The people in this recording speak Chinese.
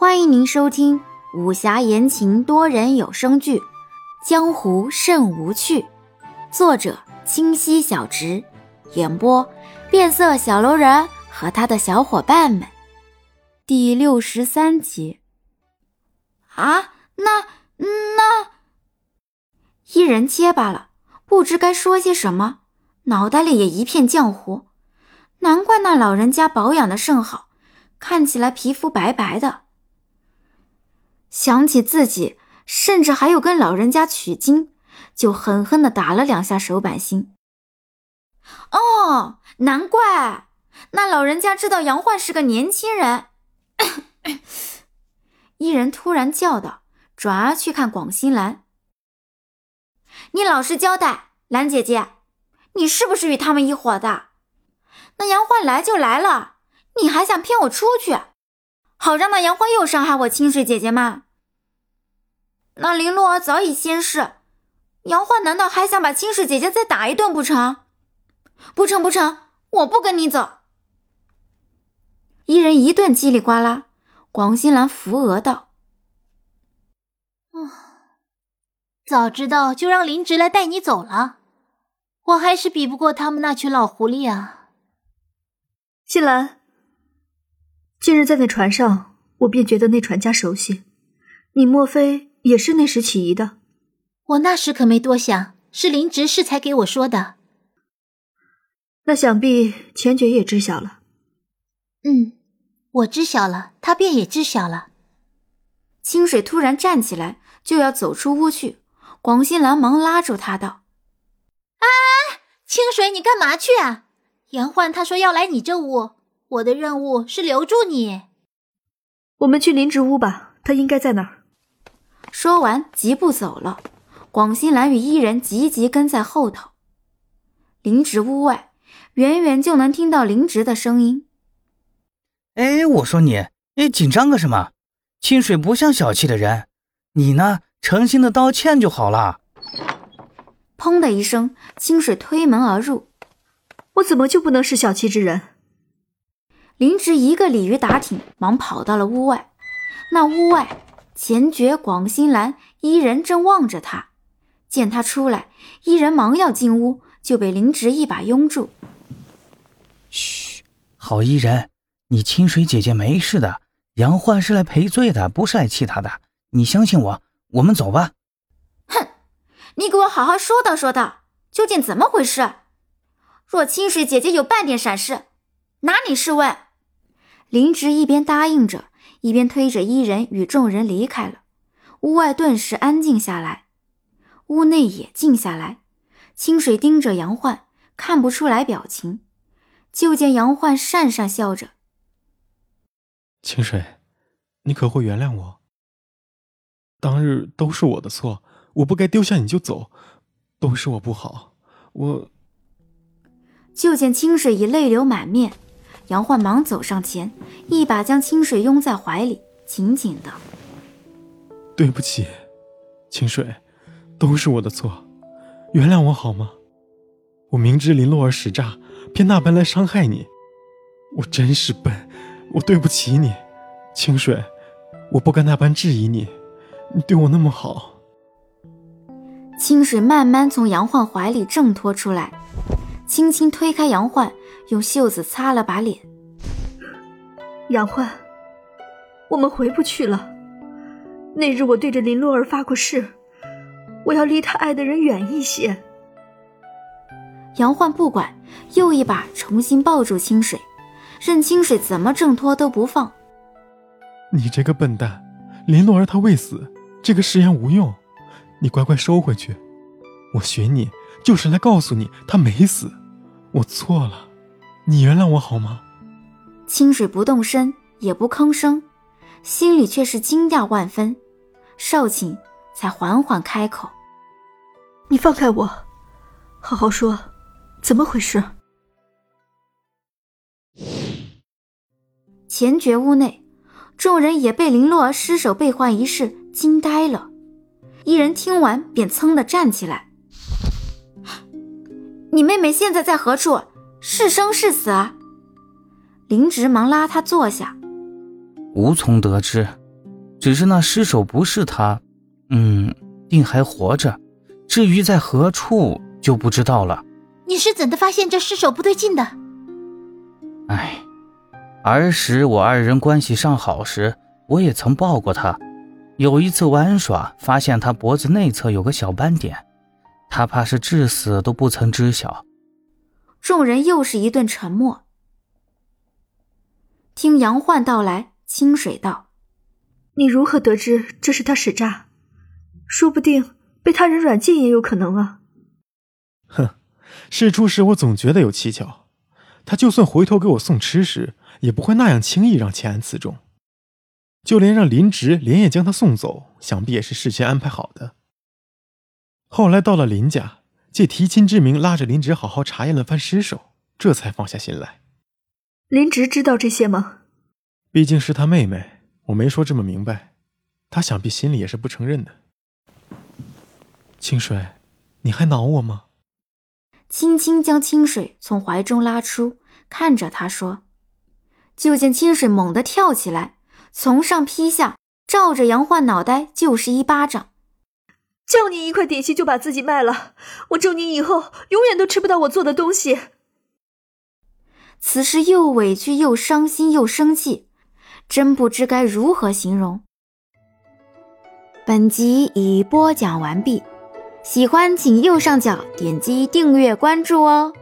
欢迎您收听武侠言情多人有声剧《江湖甚无趣》，作者清溪小直，演播变色小楼人和他的小伙伴们。第六十三集。啊，那那，一人结巴了，不知该说些什么，脑袋里也一片浆糊。难怪那老人家保养的甚好，看起来皮肤白白的。想起自己甚至还有跟老人家取经，就狠狠的打了两下手板心。哦，难怪那老人家知道杨焕是个年轻人。伊人突然叫道，转而去看广兴兰：“你老实交代，兰姐姐，你是不是与他们一伙的？那杨焕来就来了，你还想骗我出去？”好让那杨欢又伤害我清水姐姐吗？那林洛儿早已仙逝，杨欢难道还想把清水姐姐再打一顿不成？不成不成，我不跟你走！一人一顿叽里呱啦，广兴兰扶额道：“啊，早知道就让林直来带你走了，我还是比不过他们那群老狐狸啊！”新兰。今日在那船上，我便觉得那船家熟悉。你莫非也是那时起疑的？我那时可没多想，是林执事才给我说的。那想必钱爵也知晓了。嗯，我知晓了，他便也知晓了。清水突然站起来，就要走出屋去。广兴兰忙拉住他道：“哎，清水，你干嘛去啊？杨焕他说要来你这屋。”我的任务是留住你。我们去林植屋吧，他应该在那儿。说完，疾步走了。广兴兰与伊人急急跟在后头。林植屋外，远远就能听到林植的声音：“哎，我说你，哎，紧张个什么？清水不像小气的人，你呢，诚心的道歉就好了。”砰的一声，清水推门而入。我怎么就不能是小气之人？林植一个鲤鱼打挺，忙跑到了屋外。那屋外，前爵、广兴兰一人正望着他。见他出来，一人忙要进屋，就被林植一把拥住。嘘，好伊人，你清水姐姐没事的。杨焕是来赔罪的，不是来气他的。你相信我，我们走吧。哼，你给我好好说道说道，究竟怎么回事？若清水姐姐有半点闪失，拿你试问？林植一边答应着，一边推着伊人与众人离开了。屋外顿时安静下来，屋内也静下来。清水盯着杨焕，看不出来表情，就见杨焕讪讪笑着：“清水，你可会原谅我？当日都是我的错，我不该丢下你就走，都是我不好。我……”就见清水已泪流满面。杨焕忙走上前，一把将清水拥在怀里，紧紧的。对不起，清水，都是我的错，原谅我好吗？我明知林洛儿使诈，偏那般来伤害你，我真是笨，我对不起你，清水，我不该那般质疑你，你对我那么好。清水慢慢从杨焕怀里挣脱出来，轻轻推开杨焕。用袖子擦了把脸。杨焕，我们回不去了。那日我对着林洛儿发过誓，我要离他爱的人远一些。杨焕不管，又一把重新抱住清水，任清水怎么挣脱都不放。你这个笨蛋，林洛儿她未死，这个誓言无用，你乖乖收回去。我寻你就是来告诉你，她没死，我错了。你原谅我好吗？清水不动身，也不吭声，心里却是惊讶万分。少顷，才缓缓开口：“你放开我，好好说，怎么回事？”前觉屋内，众人也被林洛儿失手被换一事惊呆了。一人听完，便噌的站起来：“你妹妹现在在何处？”是生是死？林直忙拉他坐下，无从得知。只是那尸首不是他，嗯，定还活着。至于在何处，就不知道了。你是怎的发现这尸首不对劲的？哎，儿时我二人关系尚好时，我也曾抱过他。有一次玩耍，发现他脖子内侧有个小斑点，他怕是至死都不曾知晓。众人又是一顿沉默。听杨焕道来，清水道：“你如何得知这是他使诈？说不定被他人软禁也有可能啊。”哼，事出时我总觉得有蹊跷。他就算回头给我送吃食，也不会那样轻易让钱安刺中。就连让林植连夜将他送走，想必也是事先安排好的。后来到了林家，借提亲之名拉着林植好好查验了番尸首，这才放下心来。林植知道这些吗？毕竟是他妹妹，我没说这么明白，他想必心里也是不承认的。清水，你还恼我吗？轻轻将清水从怀中拉出，看着他说：“就见清水猛地跳起来，从上劈下，照着杨焕脑袋就是一巴掌。叫你一块点心就把自己卖了，我咒你以后永远都吃不到我做的东西。”此时又委屈又伤心又生气，真不知该如何形容。本集已播讲完毕。喜欢请右上角点击订阅关注哦。